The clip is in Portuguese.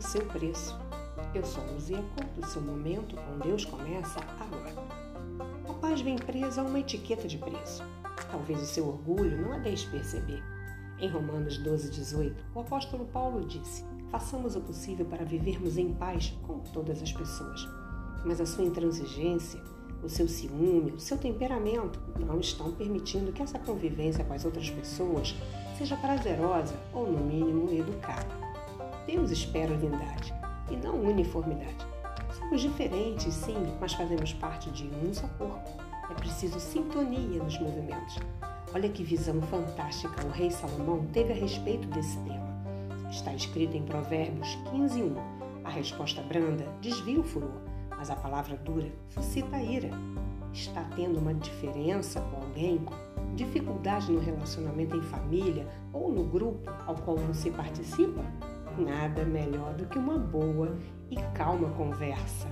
seu preço. Eu sou Luzia Couto, seu momento com Deus começa agora. A paz vem presa a uma etiqueta de preço. Talvez o seu orgulho não a deixe perceber. Em Romanos 12, 18, o apóstolo Paulo disse: Façamos o possível para vivermos em paz com todas as pessoas. Mas a sua intransigência, o seu ciúme, o seu temperamento não estão permitindo que essa convivência com as outras pessoas seja prazerosa ou, no mínimo. Deus espera unidade e não uniformidade. Somos diferentes, sim, mas fazemos parte de um só corpo. É preciso sintonia nos movimentos. Olha que visão fantástica o rei Salomão teve a respeito desse tema. Está escrito em Provérbios 15:1. A resposta branda desvia o furor, mas a palavra dura suscita a ira. Está tendo uma diferença com alguém? Dificuldade no relacionamento em família ou no grupo ao qual você participa? Nada melhor do que uma boa e calma conversa.